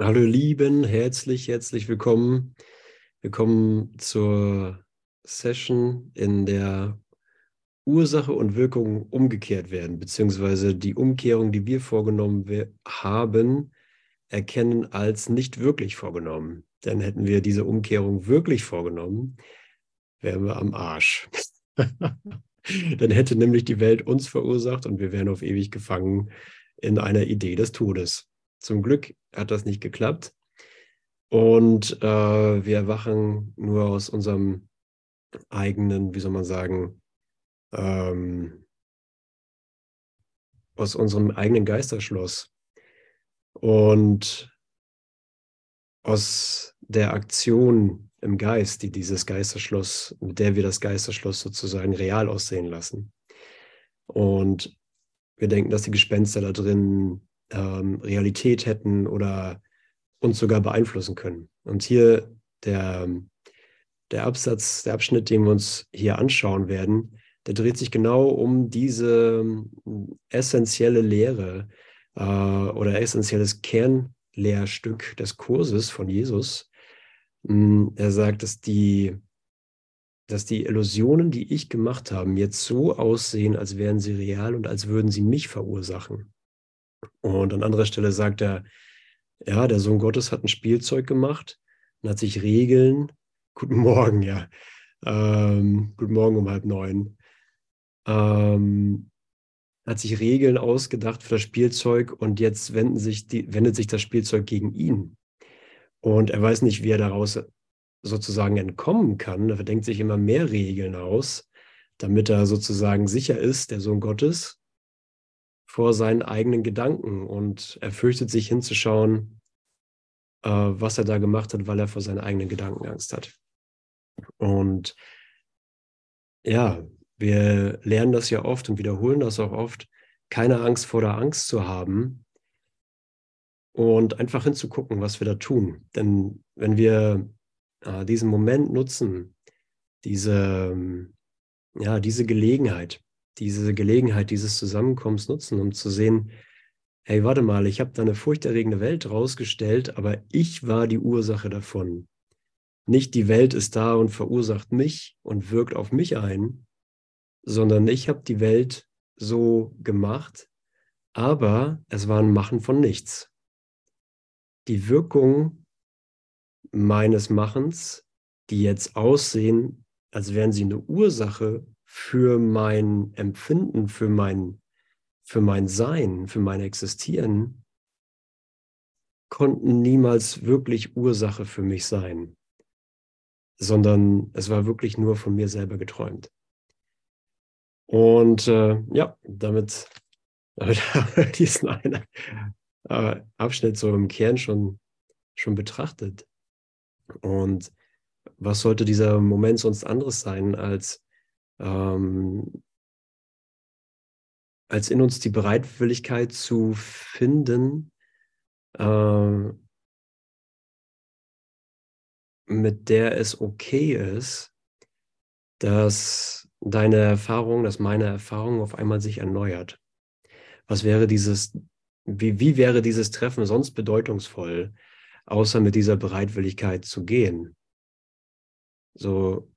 Hallo Lieben, herzlich, herzlich willkommen. Willkommen zur Session, in der Ursache und Wirkung umgekehrt werden, beziehungsweise die Umkehrung, die wir vorgenommen haben, erkennen als nicht wirklich vorgenommen. Denn hätten wir diese Umkehrung wirklich vorgenommen, wären wir am Arsch. Dann hätte nämlich die Welt uns verursacht und wir wären auf ewig gefangen in einer Idee des Todes. Zum Glück hat das nicht geklappt. Und äh, wir erwachen nur aus unserem eigenen, wie soll man sagen, ähm, aus unserem eigenen Geisterschloss. Und aus der Aktion im Geist, die dieses Geisterschloss, mit der wir das Geisterschloss sozusagen real aussehen lassen. Und wir denken, dass die Gespenster da drin ähm, Realität hätten oder uns sogar beeinflussen können. Und hier der, der Absatz, der Abschnitt, den wir uns hier anschauen werden, der dreht sich genau um diese ähm, essentielle Lehre äh, oder essentielles Kernlehrstück des Kurses von Jesus. Mm, er sagt, dass die, dass die Illusionen, die ich gemacht habe, jetzt so aussehen, als wären sie real und als würden sie mich verursachen. Und an anderer Stelle sagt er, ja, der Sohn Gottes hat ein Spielzeug gemacht und hat sich Regeln, guten Morgen, ja, ähm, guten Morgen um halb neun, ähm, hat sich Regeln ausgedacht für das Spielzeug und jetzt sich die, wendet sich das Spielzeug gegen ihn. Und er weiß nicht, wie er daraus sozusagen entkommen kann. Er denkt sich immer mehr Regeln aus, damit er sozusagen sicher ist, der Sohn Gottes, vor seinen eigenen Gedanken und er fürchtet sich hinzuschauen, äh, was er da gemacht hat, weil er vor seinen eigenen Gedanken Angst hat. Und ja, wir lernen das ja oft und wiederholen das auch oft, keine Angst vor der Angst zu haben und einfach hinzugucken, was wir da tun. Denn wenn wir äh, diesen Moment nutzen, diese, ja, diese Gelegenheit, diese Gelegenheit dieses Zusammenkommens nutzen, um zu sehen, hey, warte mal, ich habe da eine furchterregende Welt rausgestellt, aber ich war die Ursache davon. Nicht die Welt ist da und verursacht mich und wirkt auf mich ein, sondern ich habe die Welt so gemacht, aber es war ein Machen von nichts. Die Wirkung meines Machens, die jetzt aussehen, als wären sie eine Ursache für mein Empfinden, für mein, für mein Sein, für mein Existieren, konnten niemals wirklich Ursache für mich sein, sondern es war wirklich nur von mir selber geträumt. Und äh, ja, damit, damit haben wir diesen einen äh, Abschnitt so im Kern schon, schon betrachtet. Und was sollte dieser Moment sonst anderes sein, als ähm, als in uns die Bereitwilligkeit zu finden, äh, mit der es okay ist, dass deine Erfahrung, dass meine Erfahrung auf einmal sich erneuert. Was wäre dieses, wie, wie wäre dieses Treffen sonst bedeutungsvoll, außer mit dieser Bereitwilligkeit zu gehen? So,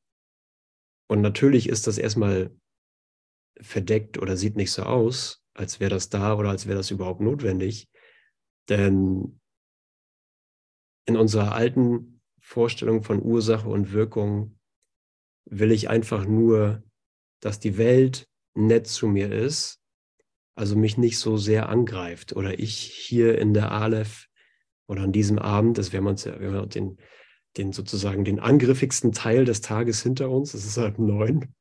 und natürlich ist das erstmal verdeckt oder sieht nicht so aus, als wäre das da oder als wäre das überhaupt notwendig. Denn in unserer alten Vorstellung von Ursache und Wirkung will ich einfach nur, dass die Welt nett zu mir ist, also mich nicht so sehr angreift oder ich hier in der Aleph oder an diesem Abend, das wäre man, wenn man den den sozusagen den angriffigsten Teil des Tages hinter uns. Es ist halb neun.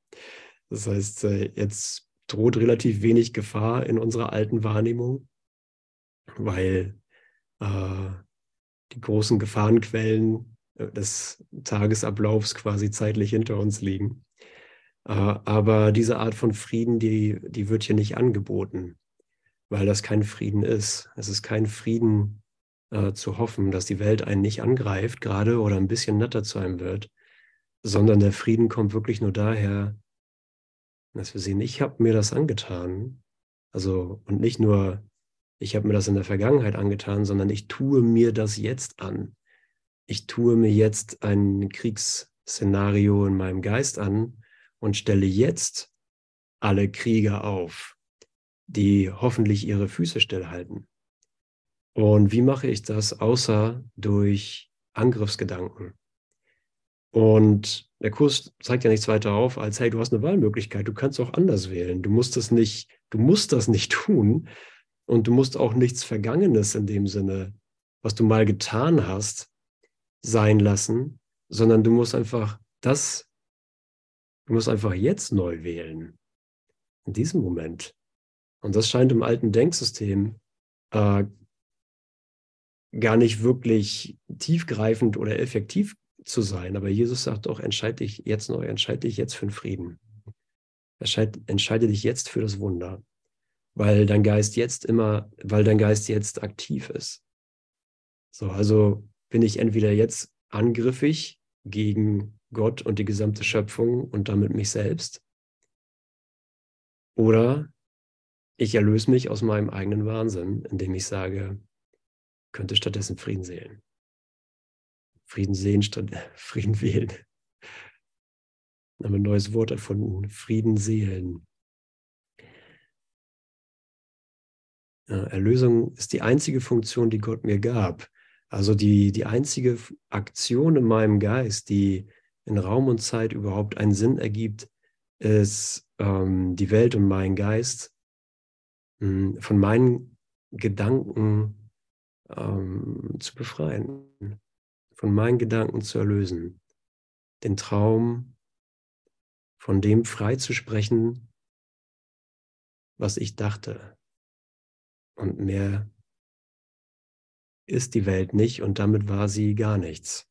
Das heißt, äh, jetzt droht relativ wenig Gefahr in unserer alten Wahrnehmung, weil äh, die großen Gefahrenquellen äh, des Tagesablaufs quasi zeitlich hinter uns liegen. Äh, aber diese Art von Frieden, die, die wird hier nicht angeboten, weil das kein Frieden ist. Es ist kein Frieden äh, zu hoffen, dass die Welt einen nicht angreift gerade oder ein bisschen netter zu einem wird, sondern der Frieden kommt wirklich nur daher, dass wir sehen, ich habe mir das angetan. Also, und nicht nur ich habe mir das in der Vergangenheit angetan, sondern ich tue mir das jetzt an. Ich tue mir jetzt ein Kriegsszenario in meinem Geist an und stelle jetzt alle Krieger auf, die hoffentlich ihre Füße stillhalten. Und wie mache ich das außer durch Angriffsgedanken? Und der Kurs zeigt ja nichts weiter auf, als hey, du hast eine Wahlmöglichkeit, du kannst auch anders wählen. Du musst das nicht, du musst das nicht tun und du musst auch nichts Vergangenes in dem Sinne, was du mal getan hast, sein lassen, sondern du musst einfach das, du musst einfach jetzt neu wählen. In diesem Moment. Und das scheint im alten Denksystem äh, gar nicht wirklich tiefgreifend oder effektiv zu sein. Aber Jesus sagt auch, entscheide dich jetzt neu, entscheide dich jetzt für den Frieden. Entscheide, entscheide dich jetzt für das Wunder, weil dein Geist jetzt immer, weil dein Geist jetzt aktiv ist. So, also bin ich entweder jetzt angriffig gegen Gott und die gesamte Schöpfung und damit mich selbst, oder ich erlöse mich aus meinem eigenen Wahnsinn, indem ich sage, könnte stattdessen Frieden sehen. Frieden sehen statt Frieden wählen. Wir haben ein neues Wort erfunden. Frieden seelen. Ja, Erlösung ist die einzige Funktion, die Gott mir gab. Also die, die einzige Aktion in meinem Geist, die in Raum und Zeit überhaupt einen Sinn ergibt, ist ähm, die Welt und mein Geist mh, hm, von meinen Gedanken ähm, zu befreien von meinen Gedanken zu erlösen, den Traum von dem frei zu sprechen, was ich dachte. Und mehr ist die Welt nicht und damit war sie gar nichts.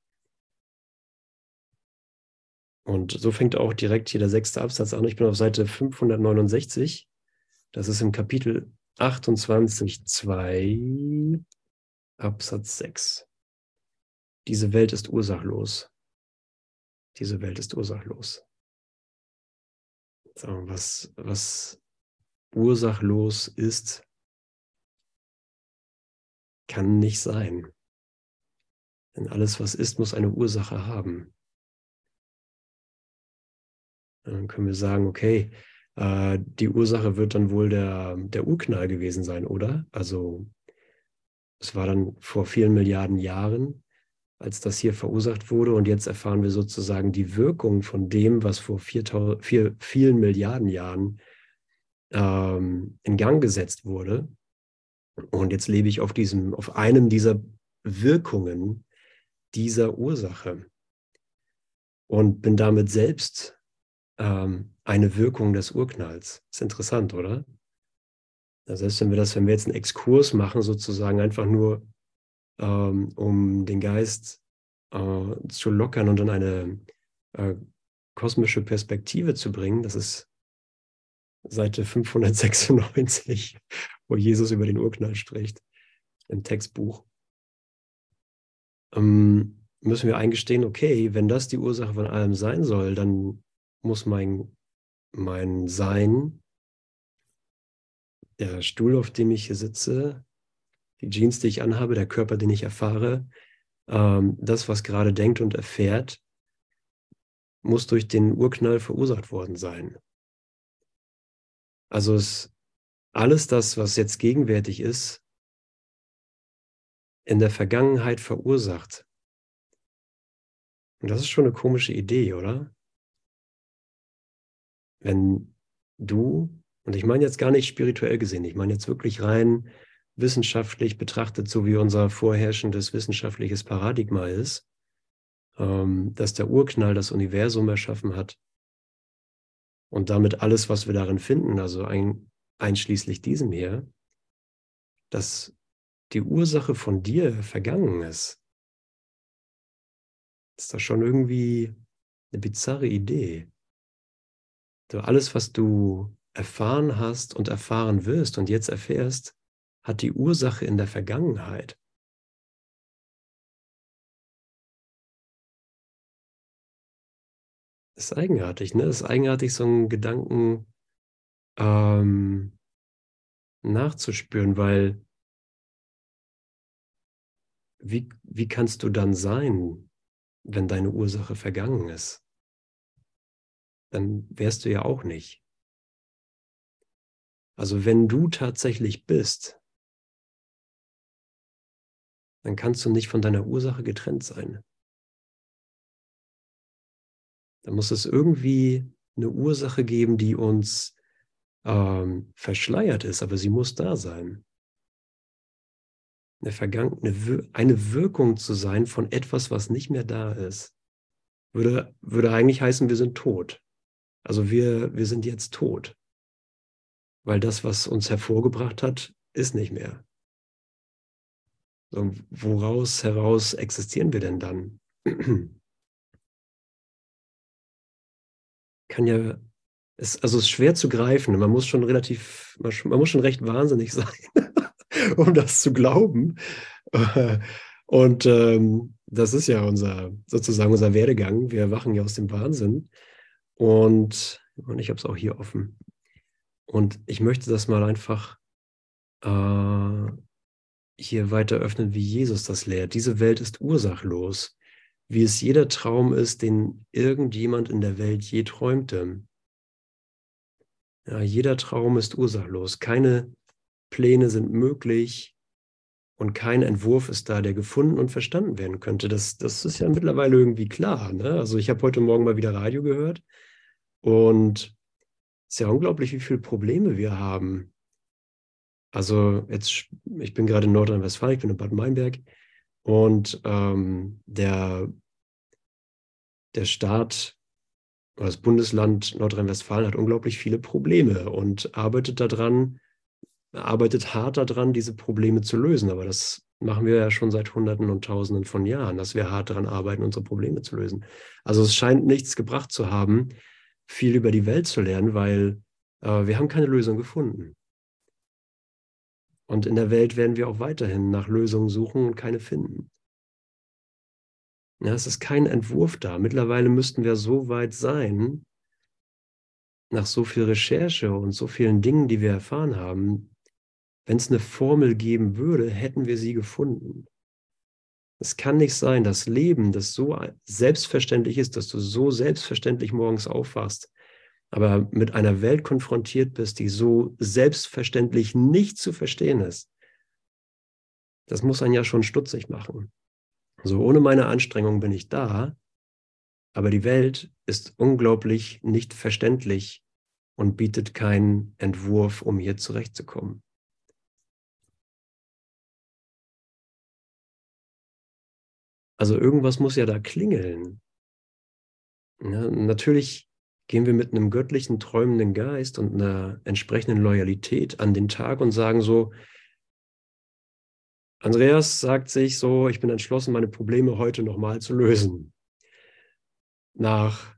Und so fängt auch direkt hier der sechste Absatz an. Ich bin auf Seite 569. Das ist im Kapitel 28, 2, Absatz 6. Diese Welt ist ursachlos. Diese Welt ist ursachlos. Was, was ursachlos ist, kann nicht sein. Denn alles, was ist, muss eine Ursache haben. Dann können wir sagen, okay, äh, die Ursache wird dann wohl der, der Urknall gewesen sein, oder? Also es war dann vor vielen Milliarden Jahren als das hier verursacht wurde. Und jetzt erfahren wir sozusagen die Wirkung von dem, was vor vier, vier, vielen Milliarden Jahren ähm, in Gang gesetzt wurde. Und jetzt lebe ich auf diesem, auf einem dieser Wirkungen dieser Ursache und bin damit selbst ähm, eine Wirkung des Urknalls. Ist interessant, oder? Selbst wenn wir das, wenn wir jetzt einen Exkurs machen, sozusagen einfach nur ähm, um den Geist äh, zu lockern und in eine äh, kosmische Perspektive zu bringen. Das ist Seite 596, wo Jesus über den Urknall spricht, im Textbuch. Ähm, müssen wir eingestehen, okay, wenn das die Ursache von allem sein soll, dann muss mein, mein Sein, der Stuhl, auf dem ich hier sitze, die Jeans, die ich anhabe, der Körper, den ich erfahre, ähm, das, was gerade denkt und erfährt, muss durch den Urknall verursacht worden sein. Also ist alles das, was jetzt gegenwärtig ist, in der Vergangenheit verursacht. Und das ist schon eine komische Idee, oder? Wenn du, und ich meine jetzt gar nicht spirituell gesehen, ich meine jetzt wirklich rein wissenschaftlich betrachtet, so wie unser vorherrschendes wissenschaftliches Paradigma ist, ähm, dass der Urknall das Universum erschaffen hat und damit alles, was wir darin finden, also ein, einschließlich diesem hier, dass die Ursache von dir vergangen ist. Ist das schon irgendwie eine bizarre Idee. Du, alles, was du erfahren hast und erfahren wirst und jetzt erfährst, hat die Ursache in der Vergangenheit. Das ist eigenartig, ne? Ist eigenartig, so einen Gedanken ähm, nachzuspüren, weil wie, wie kannst du dann sein, wenn deine Ursache vergangen ist? Dann wärst du ja auch nicht. Also wenn du tatsächlich bist, dann kannst du nicht von deiner Ursache getrennt sein. Dann muss es irgendwie eine Ursache geben, die uns ähm, verschleiert ist, aber sie muss da sein eine, Vergangen eine, eine Wirkung zu sein von etwas, was nicht mehr da ist, würde, würde eigentlich heißen, wir sind tot. Also wir, wir sind jetzt tot. Weil das, was uns hervorgebracht hat, ist nicht mehr. So, woraus heraus existieren wir denn dann? Kann ja, ist, also ist schwer zu greifen. Man muss schon relativ, man, man muss schon recht wahnsinnig sein, um das zu glauben. Und ähm, das ist ja unser, sozusagen unser Werdegang. Wir erwachen ja aus dem Wahnsinn. Und, und ich habe es auch hier offen. Und ich möchte das mal einfach äh, hier weiter öffnen, wie Jesus das lehrt. Diese Welt ist ursachlos, wie es jeder Traum ist, den irgendjemand in der Welt je träumte. Ja, jeder Traum ist ursachlos. Keine Pläne sind möglich und kein Entwurf ist da, der gefunden und verstanden werden könnte. Das, das ist ja mittlerweile irgendwie klar. Ne? Also ich habe heute Morgen mal wieder Radio gehört und ist ja unglaublich, wie viele Probleme wir haben. Also jetzt, ich bin gerade in Nordrhein-Westfalen, ich bin in Bad Meinberg und ähm, der, der Staat oder das Bundesland Nordrhein-Westfalen hat unglaublich viele Probleme und arbeitet daran, arbeitet hart daran, diese Probleme zu lösen. Aber das machen wir ja schon seit Hunderten und Tausenden von Jahren, dass wir hart daran arbeiten, unsere Probleme zu lösen. Also es scheint nichts gebracht zu haben, viel über die Welt zu lernen, weil äh, wir haben keine Lösung gefunden. Und in der Welt werden wir auch weiterhin nach Lösungen suchen und keine finden. Ja, es ist kein Entwurf da. Mittlerweile müssten wir so weit sein, nach so viel Recherche und so vielen Dingen, die wir erfahren haben, wenn es eine Formel geben würde, hätten wir sie gefunden. Es kann nicht sein, dass Leben, das so selbstverständlich ist, dass du so selbstverständlich morgens aufwachst, aber mit einer Welt konfrontiert bist, die so selbstverständlich nicht zu verstehen ist. Das muss einen ja schon stutzig machen. So ohne meine Anstrengung bin ich da, aber die Welt ist unglaublich nicht verständlich und bietet keinen Entwurf, um hier zurechtzukommen. Also irgendwas muss ja da klingeln. Ja, natürlich gehen wir mit einem göttlichen, träumenden Geist und einer entsprechenden Loyalität an den Tag und sagen so, Andreas sagt sich so, ich bin entschlossen, meine Probleme heute nochmal zu lösen. Nach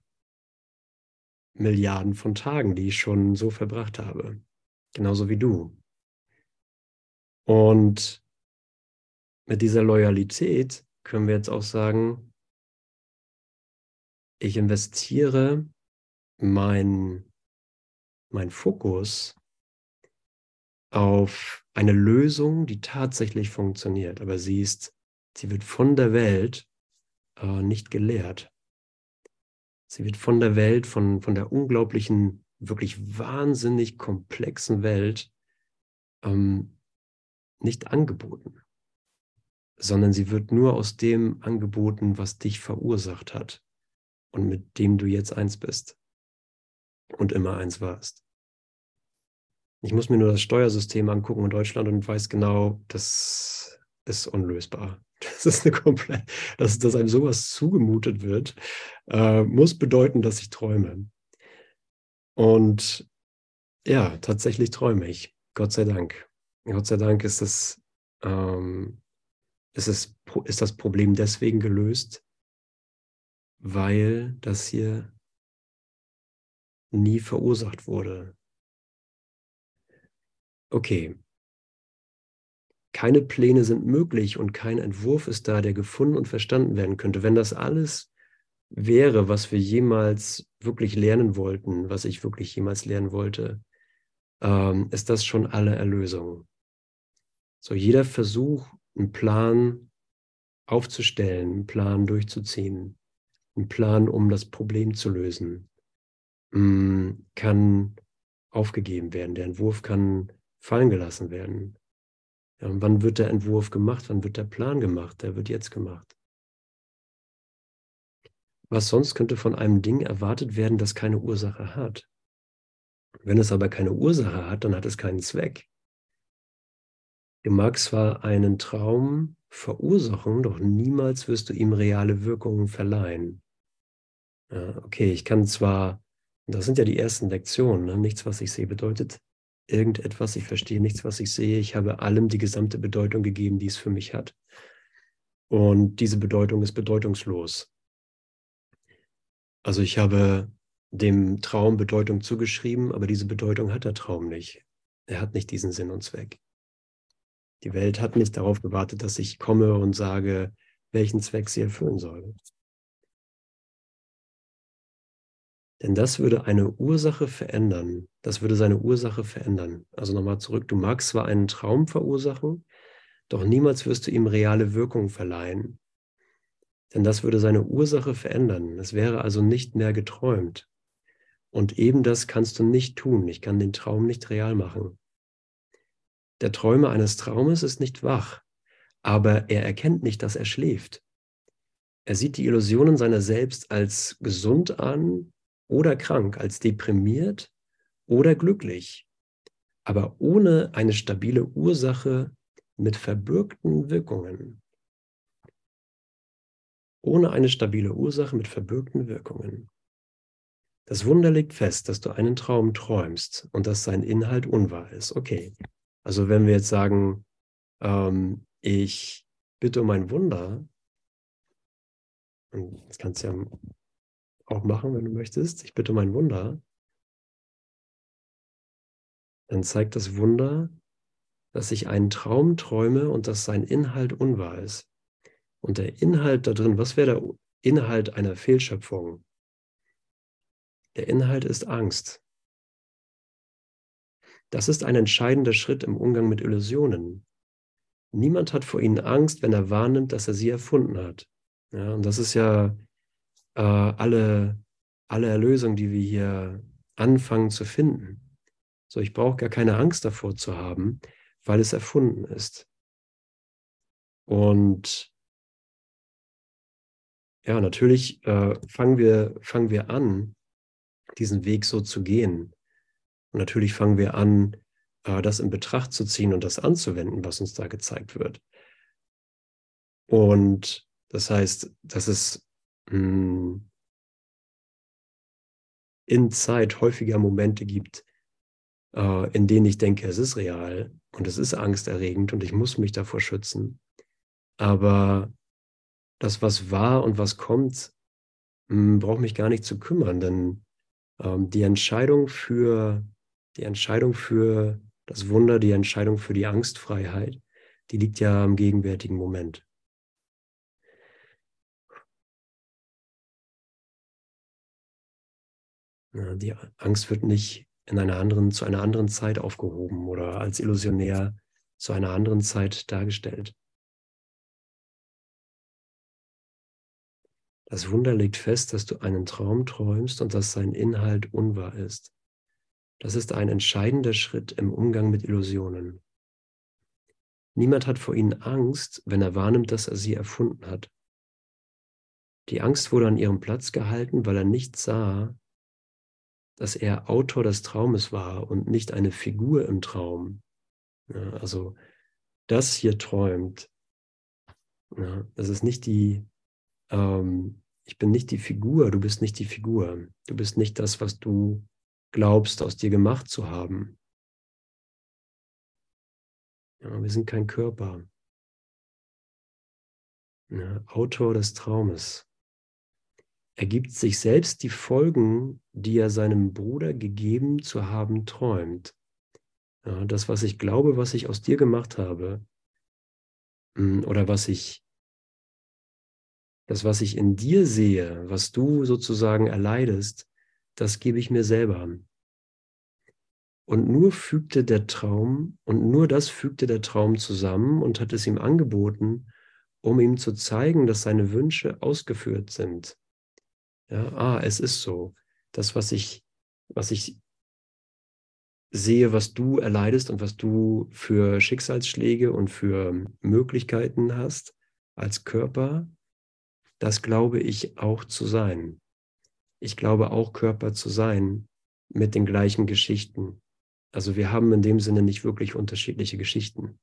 Milliarden von Tagen, die ich schon so verbracht habe. Genauso wie du. Und mit dieser Loyalität können wir jetzt auch sagen, ich investiere mein, mein Fokus auf eine Lösung, die tatsächlich funktioniert. Aber sie ist, sie wird von der Welt äh, nicht gelehrt. Sie wird von der Welt, von, von der unglaublichen, wirklich wahnsinnig komplexen Welt ähm, nicht angeboten sondern sie wird nur aus dem angeboten, was dich verursacht hat und mit dem du jetzt eins bist und immer eins warst. Ich muss mir nur das Steuersystem angucken in Deutschland und weiß genau, das ist unlösbar. Das ist eine komplett, dass, dass einem sowas zugemutet wird, äh, muss bedeuten, dass ich träume. Und ja, tatsächlich träume ich. Gott sei Dank. Gott sei Dank ist es ähm, ist, es, ist das Problem deswegen gelöst, weil das hier nie verursacht wurde. Okay. Keine Pläne sind möglich und kein Entwurf ist da, der gefunden und verstanden werden könnte. Wenn das alles wäre, was wir jemals wirklich lernen wollten, was ich wirklich jemals lernen wollte, ähm, ist das schon alle Erlösung. So jeder Versuch, einen Plan aufzustellen, einen Plan durchzuziehen, einen Plan, um das Problem zu lösen, mm, kann aufgegeben werden. Der Entwurf kann fallen gelassen werden. Ja, wann wird der Entwurf gemacht? Wann wird der Plan gemacht? Der wird jetzt gemacht. Was sonst könnte von einem Ding erwartet werden, das keine Ursache hat? Wenn es aber keine Ursache hat, dann hat es keinen Zweck. Du magst zwar einen Traum verursachen, doch niemals wirst du ihm reale Wirkungen verleihen. Ja, okay, ich kann zwar, das sind ja die ersten Lektionen, ne? nichts, was ich sehe, bedeutet irgendetwas, ich verstehe nichts, was ich sehe, ich habe allem die gesamte Bedeutung gegeben, die es für mich hat. Und diese Bedeutung ist bedeutungslos. Also ich habe dem Traum Bedeutung zugeschrieben, aber diese Bedeutung hat der Traum nicht. Er hat nicht diesen Sinn und Zweck. Die Welt hat nicht darauf gewartet, dass ich komme und sage, welchen Zweck sie erfüllen soll. Denn das würde eine Ursache verändern. Das würde seine Ursache verändern. Also nochmal zurück. Du magst zwar einen Traum verursachen, doch niemals wirst du ihm reale Wirkung verleihen. Denn das würde seine Ursache verändern. Es wäre also nicht mehr geträumt. Und eben das kannst du nicht tun. Ich kann den Traum nicht real machen. Der Träumer eines Traumes ist nicht wach, aber er erkennt nicht, dass er schläft. Er sieht die Illusionen seiner selbst als gesund an oder krank, als deprimiert oder glücklich, aber ohne eine stabile Ursache mit verbürgten Wirkungen. Ohne eine stabile Ursache mit verbürgten Wirkungen. Das Wunder legt fest, dass du einen Traum träumst und dass sein Inhalt unwahr ist. Okay, also wenn wir jetzt sagen, ähm, ich bitte um ein Wunder, und das kannst du ja auch machen, wenn du möchtest, ich bitte um ein Wunder, dann zeigt das Wunder, dass ich einen Traum träume und dass sein Inhalt unwahr ist. Und der Inhalt da drin, was wäre der Inhalt einer Fehlschöpfung? Der Inhalt ist Angst. Das ist ein entscheidender Schritt im Umgang mit Illusionen. Niemand hat vor ihnen Angst, wenn er wahrnimmt, dass er sie erfunden hat. Ja, und das ist ja äh, alle, alle Erlösung, die wir hier anfangen zu finden. So, ich brauche gar keine Angst davor zu haben, weil es erfunden ist. Und ja, natürlich äh, fangen, wir, fangen wir an, diesen Weg so zu gehen. Und natürlich fangen wir an, äh, das in Betracht zu ziehen und das anzuwenden, was uns da gezeigt wird. Und das heißt, dass es hm, in Zeit häufiger Momente gibt, äh, in denen ich denke, es ist real und es ist angsterregend und ich muss mich davor schützen. Aber das, was war und was kommt, hm, braucht mich gar nicht zu kümmern, denn ähm, die Entscheidung für die Entscheidung für das Wunder, die Entscheidung für die Angstfreiheit, die liegt ja im gegenwärtigen Moment. Die Angst wird nicht in einer anderen, zu einer anderen Zeit aufgehoben oder als illusionär zu einer anderen Zeit dargestellt. Das Wunder legt fest, dass du einen Traum träumst und dass sein Inhalt unwahr ist. Das ist ein entscheidender Schritt im Umgang mit Illusionen. Niemand hat vor ihnen Angst, wenn er wahrnimmt, dass er sie erfunden hat. Die Angst wurde an ihrem Platz gehalten, weil er nicht sah, dass er Autor des Traumes war und nicht eine Figur im Traum. Ja, also das hier träumt. Ja, das ist nicht die, ähm, ich bin nicht die Figur, du bist nicht die Figur. Du bist nicht das, was du glaubst, aus dir gemacht zu haben. Ja, wir sind kein Körper. Ja, Autor des Traumes. Er gibt sich selbst die Folgen, die er seinem Bruder gegeben zu haben träumt. Ja, das, was ich glaube, was ich aus dir gemacht habe, hm, oder was ich, das, was ich in dir sehe, was du sozusagen erleidest, das gebe ich mir selber an. Und nur fügte der Traum, und nur das fügte der Traum zusammen und hat es ihm angeboten, um ihm zu zeigen, dass seine Wünsche ausgeführt sind. Ja, ah, es ist so. Das, was ich, was ich sehe, was du erleidest und was du für Schicksalsschläge und für Möglichkeiten hast als Körper, das glaube ich auch zu sein. Ich glaube auch Körper zu sein mit den gleichen Geschichten. Also wir haben in dem Sinne nicht wirklich unterschiedliche Geschichten,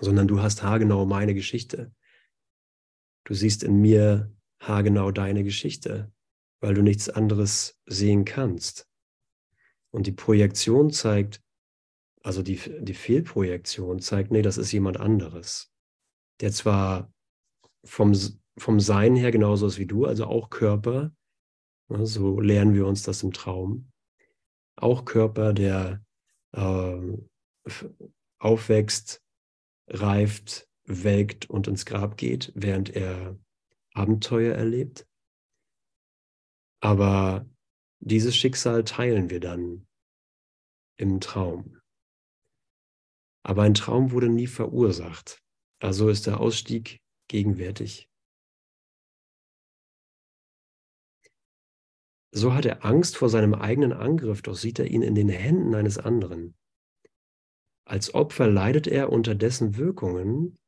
sondern du hast haargenau meine Geschichte. Du siehst in mir haargenau deine Geschichte, weil du nichts anderes sehen kannst. Und die Projektion zeigt, also die, die Fehlprojektion zeigt, nee, das ist jemand anderes, der zwar vom, vom Sein her genauso ist wie du, also auch Körper, ne, so lernen wir uns das im Traum, auch Körper, der aufwächst, reift, welkt und ins Grab geht, während er Abenteuer erlebt. Aber dieses Schicksal teilen wir dann im Traum. Aber ein Traum wurde nie verursacht. Also ist der Ausstieg gegenwärtig. So hat er Angst vor seinem eigenen Angriff, doch sieht er ihn in den Händen eines anderen. Als Opfer leidet er unter dessen Wirkungen,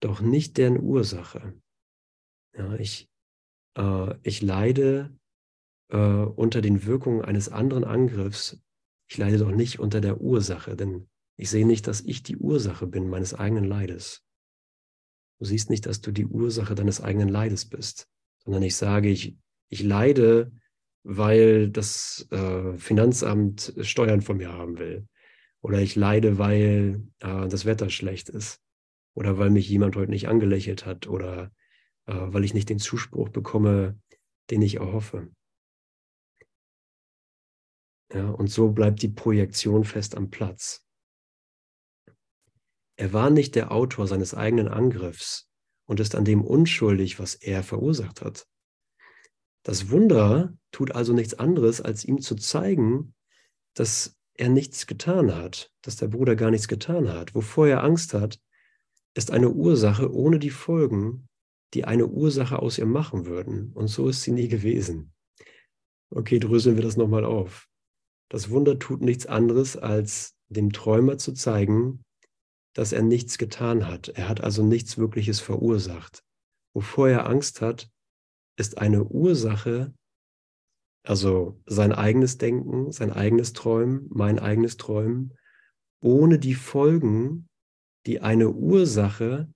doch nicht deren Ursache. Ja, ich, äh, ich leide äh, unter den Wirkungen eines anderen Angriffs, ich leide doch nicht unter der Ursache, denn ich sehe nicht, dass ich die Ursache bin meines eigenen Leides. Du siehst nicht, dass du die Ursache deines eigenen Leides bist, sondern ich sage, ich, ich leide, weil das äh, Finanzamt Steuern von mir haben will. Oder ich leide, weil äh, das Wetter schlecht ist. Oder weil mich jemand heute nicht angelächelt hat. Oder äh, weil ich nicht den Zuspruch bekomme, den ich erhoffe. Ja, und so bleibt die Projektion fest am Platz. Er war nicht der Autor seines eigenen Angriffs und ist an dem unschuldig, was er verursacht hat. Das Wunder tut also nichts anderes, als ihm zu zeigen, dass er nichts getan hat, dass der Bruder gar nichts getan hat. Wovor er Angst hat, ist eine Ursache ohne die Folgen, die eine Ursache aus ihr machen würden. Und so ist sie nie gewesen. Okay, dröseln wir das nochmal auf. Das Wunder tut nichts anderes, als dem Träumer zu zeigen, dass er nichts getan hat. Er hat also nichts Wirkliches verursacht. Wovor er Angst hat, ist eine Ursache, also sein eigenes Denken, sein eigenes Träumen, mein eigenes Träumen, ohne die Folgen, die eine Ursache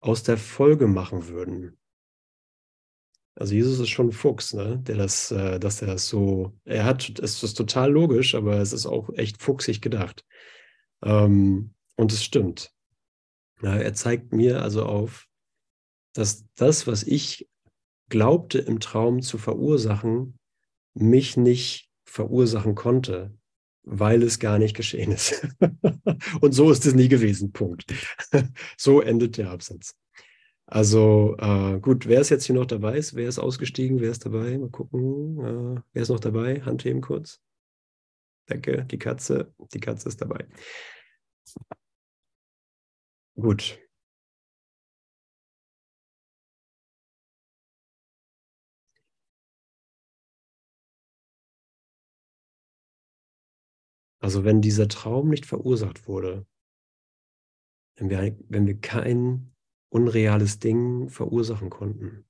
aus der Folge machen würden. Also Jesus ist schon ein Fuchs, ne? Der das, äh, dass er das so, er hat, es ist total logisch, aber es ist auch echt fuchsig gedacht. Ähm, und es stimmt. Ja, er zeigt mir also auf, dass das, was ich glaubte im Traum zu verursachen, mich nicht verursachen konnte, weil es gar nicht geschehen ist. und so ist es nie gewesen. Punkt. so endet der Absatz. Also äh, gut, wer ist jetzt hier noch dabei? Wer ist ausgestiegen? Wer ist dabei? Mal gucken. Äh, wer ist noch dabei? Handheben kurz. Danke, die Katze. Die Katze ist dabei. Gut. Also wenn dieser Traum nicht verursacht wurde, wenn wir, wenn wir kein unreales Ding verursachen konnten,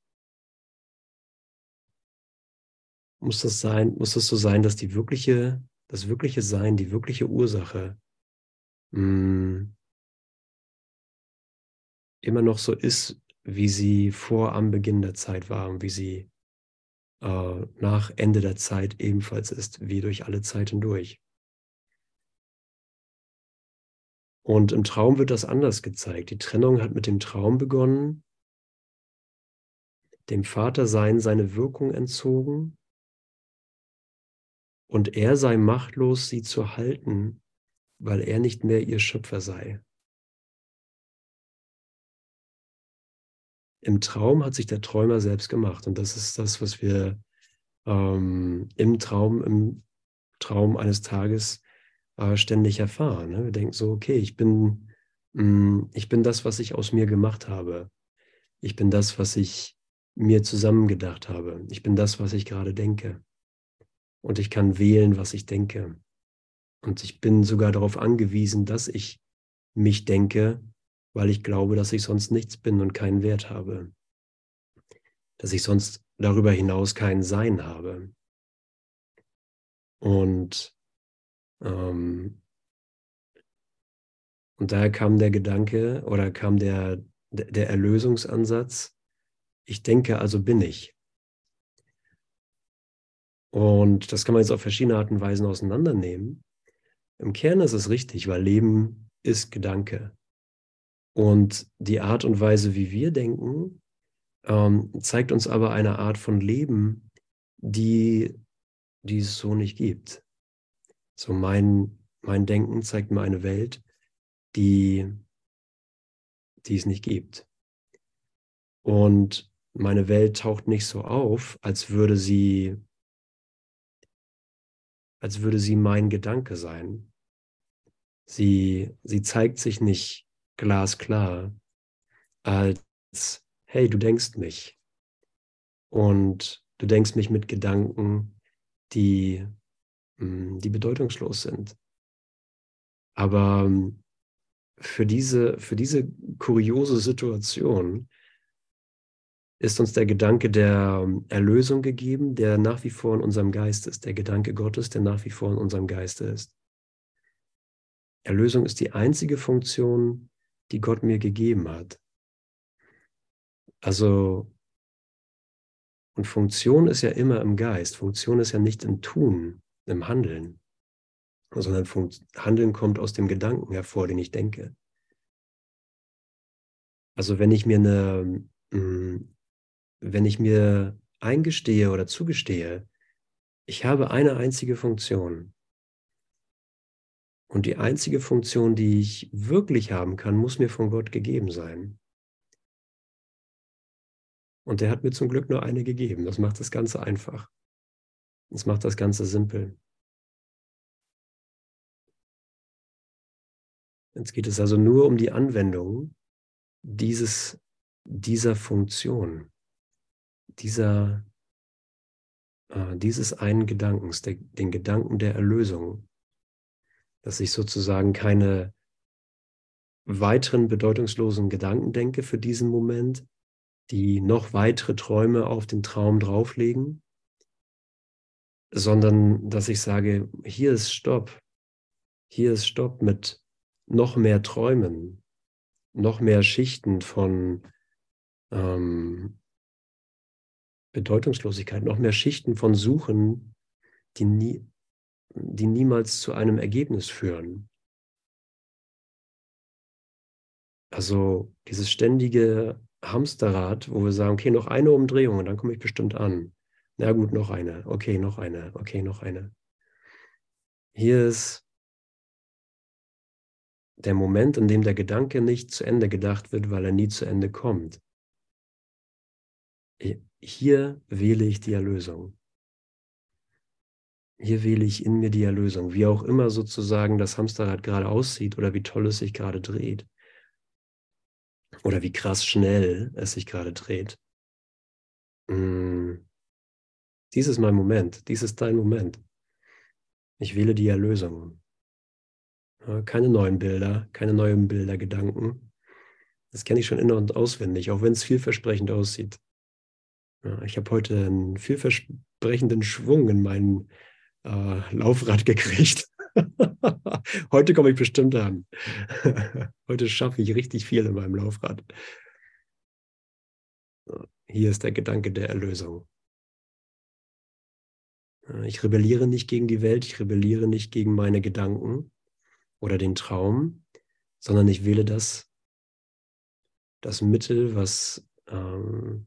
muss das sein, muss das so sein, dass die wirkliche, das wirkliche Sein, die wirkliche Ursache mh, hm, immer noch so ist, wie sie vor am Beginn der Zeit war und wie sie äh, nach Ende der Zeit ebenfalls ist, wie durch alle Zeiten durch. Und im Traum wird das anders gezeigt. Die Trennung hat mit dem Traum begonnen, dem Vatersein seine Wirkung entzogen und er sei machtlos, sie zu halten, weil er nicht mehr ihr Schöpfer sei. Im Traum hat sich der Träumer selbst gemacht und das ist das, was wir ähm, im Traum, im Traum eines Tages äh, ständig erfahren. Ne? Wir denken so, okay, ich bin, mm, ich bin das, was ich aus mir gemacht habe. Ich bin das, was ich mir zusammengedacht habe. Ich bin das, was ich gerade denke. Und ich kann wählen, was ich denke. Und ich bin sogar darauf angewiesen, dass ich mich denke, weil ich glaube, dass ich sonst nichts bin und keinen Wert habe. Dass ich sonst darüber hinaus kein Sein habe. Und, ähm, und daher kam der Gedanke oder kam der, der Erlösungsansatz, ich denke, also bin ich. Und das kann man jetzt auf verschiedene Arten und Weisen auseinandernehmen. Im Kern ist es richtig, weil Leben ist Gedanke. Und die Art und Weise, wie wir denken, ähm, zeigt uns aber eine Art von Leben, die, die es so nicht gibt. So mein, mein Denken zeigt mir eine Welt, die, die es nicht gibt. Und meine Welt taucht nicht so auf, als würde sie, als würde sie mein Gedanke sein. Sie, sie zeigt sich nicht glasklar als, hey, du denkst mich. Und du denkst mich mit Gedanken, die, die bedeutungslos sind. Aber hm, für diese, für diese kuriose Situation ist uns der Gedanke der Erlösung gegeben, der nach wie vor in unserem Geist ist, der Gedanke Gottes, der nach wie vor in unserem Geist ist. Erlösung ist die einzige Funktion, die Gott mir gegeben hat. Also, und Funktion ist ja immer im Geist. Funktion ist ja nicht im Tun, im Handeln, sondern Handeln kommt aus dem Gedanken hervor, den ich denke. Also wenn ich mir eine, hm, wenn ich mir eingestehe oder zugestehe, ich habe eine einzige Funktion. Und die einzige Funktion, die ich wirklich haben kann, muss mir von Gott gegeben sein. Und der hat mir zum Glück nur eine gegeben. Das macht das Ganze einfach. Das macht das Ganze simpel. Jetzt geht es also nur um die Anwendung dieses, dieser Funktion dieser, äh, dieses einen Gedankens, der, den Gedanken der Erlösung, dass ich sozusagen keine weiteren bedeutungslosen Gedanken denke für diesen Moment, die noch weitere Träume auf den Traum drauflegen, sondern dass ich sage, hier ist Stopp, hier ist Stopp mit noch mehr Träumen, noch mehr Schichten von ähm, Bedeutungslosigkeit, noch mehr Schichten von Suchen, die, nie, die niemals zu einem Ergebnis führen. Also dieses ständige Hamsterrad, wo wir sagen, okay, noch eine Umdrehung und dann komme ich bestimmt an. Na gut, noch eine, okay, noch eine, okay, noch eine. Hier ist der Moment, in dem der Gedanke nicht zu Ende gedacht wird, weil er nie zu Ende kommt hier wähle ich die Erlösung. Hier wähle ich in mir die Erlösung, wie auch immer sozusagen das Hamsterrad gerade aussieht oder wie toll es sich gerade dreht. Oder wie krass schnell es sich gerade dreht. Mm. Dies ist mein Moment, dies ist dein Moment. Ich wähle die Erlösung. Keine neuen Bilder, keine neuen Bildergedanken. Das kenne ich schon in- und auswendig, auch wenn es vielversprechend aussieht. Ich habe heute einen vielversprechenden Schwung in mein äh, Laufrad gekriegt. heute komme ich bestimmt an. heute schaffe ich richtig viel in meinem Laufrad. Hier ist der Gedanke der Erlösung. Ich rebelliere nicht gegen die Welt, ich rebelliere nicht gegen meine Gedanken oder den Traum, sondern ich wähle das, das Mittel, was ähm,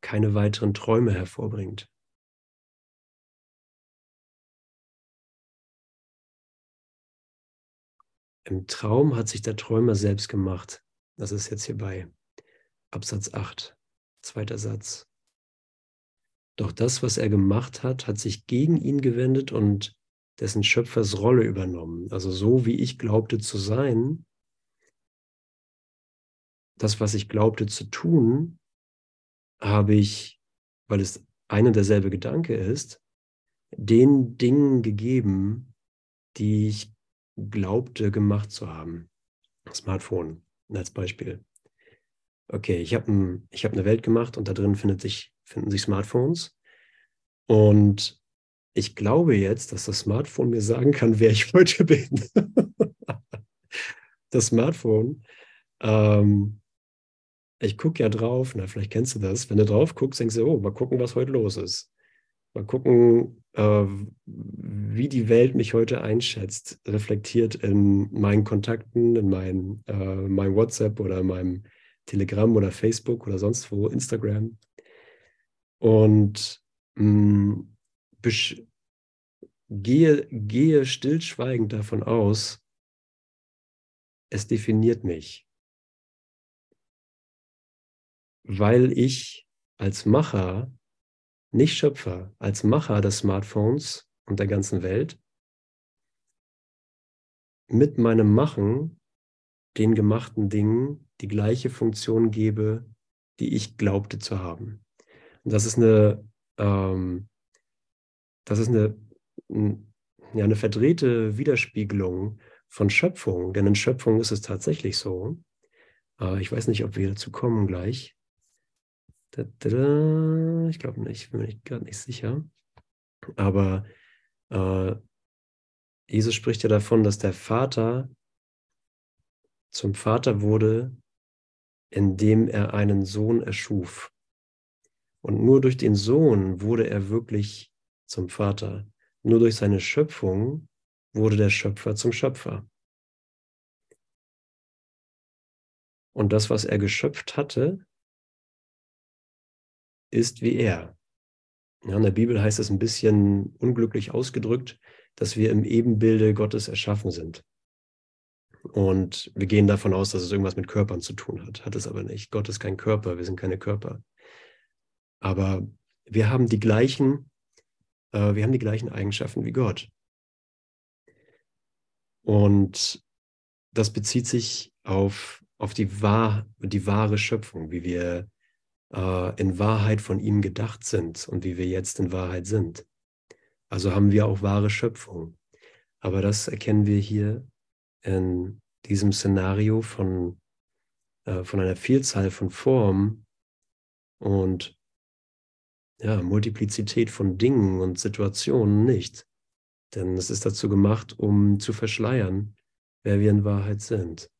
keine weiteren Träume hervorbringt. Im Traum hat sich der Träumer selbst gemacht. Das ist jetzt hier bei Absatz 8, zweiter Satz. Doch das, was er gemacht hat, hat sich gegen ihn gewendet und dessen Schöpfersrolle übernommen. Also so wie ich glaubte zu sein, das, was ich glaubte zu tun, habe ich, weil es ein und derselbe Gedanke ist, den Dingen gegeben, die ich glaubte gemacht zu haben. Smartphone als Beispiel. Okay, ich habe ein, hab eine Welt gemacht und da drin findet sich, finden sich Smartphones. Und ich glaube jetzt, dass das Smartphone mir sagen kann, wer ich heute bin. das Smartphone, ähm, ich gucke ja drauf, na, vielleicht kennst du das. Wenn du drauf guckst, denkst du, oh, mal gucken, was heute los ist. Mal gucken, äh, wie die Welt mich heute einschätzt, reflektiert in meinen Kontakten, in mein, äh, meinem WhatsApp oder meinem Telegram oder Facebook oder sonst wo, Instagram. Und mh, mm, gehe, gehe stillschweigend davon aus, es definiert mich. Weil ich als Macher, nicht Schöpfer, als Macher des Smartphones und der ganzen Welt mit meinem Machen den gemachten Dingen die gleiche Funktion gebe, die ich glaubte zu haben. Und das ist eine, ähm, das ist eine ja, eine verdrehte Widerspiegelung von Schöpfung. Denn in Schöpfung ist es tatsächlich so. Äh, ich weiß nicht, ob wir dazu kommen gleich. Da, da, da. Ich glaube nicht, bin mir gerade nicht sicher. Aber äh, Jesus spricht ja davon, dass der Vater zum Vater wurde, indem er einen Sohn erschuf. Und nur durch den Sohn wurde er wirklich zum Vater. Nur durch seine Schöpfung wurde der Schöpfer zum Schöpfer. Und das, was er geschöpft hatte, ist wie er. Ja, in der Bibel heißt es ein bisschen unglücklich ausgedrückt, dass wir im Ebenbilde Gottes erschaffen sind. Und wir gehen davon aus, dass es irgendwas mit Körpern zu tun hat. Hat es aber nicht. Gott ist kein Körper, wir sind keine Körper. Aber wir haben die gleichen äh, wir haben die gleichen Eigenschaften wie Gott. Und das bezieht sich auf, auf die, wahr, die wahre Schöpfung, wie wir äh, in Wahrheit von ihm gedacht sind und wie wir jetzt in Wahrheit sind. Also haben wir auch wahre Schöpfung. Aber das erkennen wir hier in diesem Szenario von, äh, von einer Vielzahl von Formen und ja, Multiplizität von Dingen und Situationen nicht. Denn es ist dazu gemacht, um zu verschleiern, wer wir in Wahrheit sind.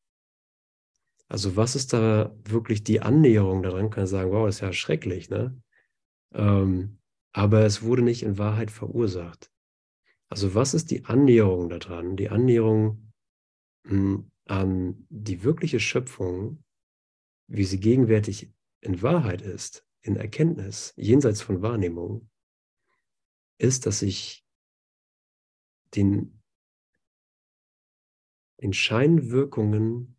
Also was ist da wirklich die Annäherung daran? Kann man sagen, wow, das ist ja schrecklich, ne? Ähm, aber es wurde nicht in Wahrheit verursacht. Also was ist die Annäherung daran? Die Annäherung an die wirkliche Schöpfung, wie sie gegenwärtig in Wahrheit ist, in Erkenntnis, jenseits von Wahrnehmung, ist, dass ich den, den Scheinwirkungen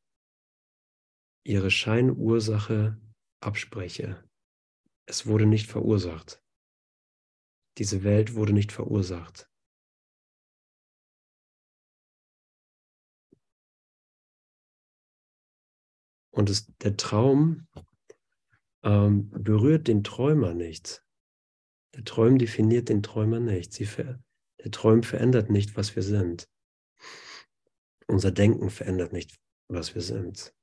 ihre Scheinursache abspreche. Es wurde nicht verursacht. Diese Welt wurde nicht verursacht. Und es, der Traum ähm, berührt den Träumer nicht. Der Träum definiert den Träumer nicht. Ver der Träum verändert nicht, was wir sind. Unser Denken verändert nicht, was wir sind.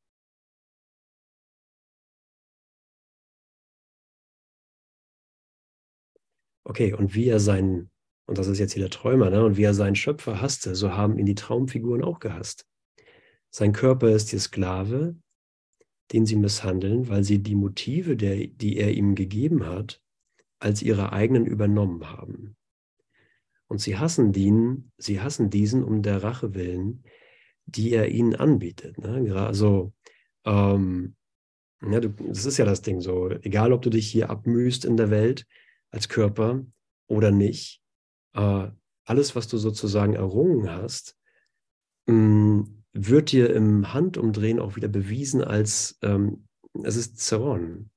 Okay, und wie er seinen, und das ist jetzt hier der Träumer, ne? und wie er seinen Schöpfer hasste, so haben ihn die Traumfiguren auch gehasst. Sein Körper ist ihr Sklave, den sie misshandeln, weil sie die Motive, der, die er ihm gegeben hat, als ihre eigenen übernommen haben. Und sie hassen den, sie hassen diesen um der Rache willen, die er ihnen anbietet. Ne? Also, ähm, ja, du, das ist ja das Ding so, egal ob du dich hier abmühst in der Welt als Körper oder nicht, äh, alles, was du sozusagen errungen hast, mh, mm, wird dir im Handumdrehen auch wieder bewiesen als ähm, es ist Zeron.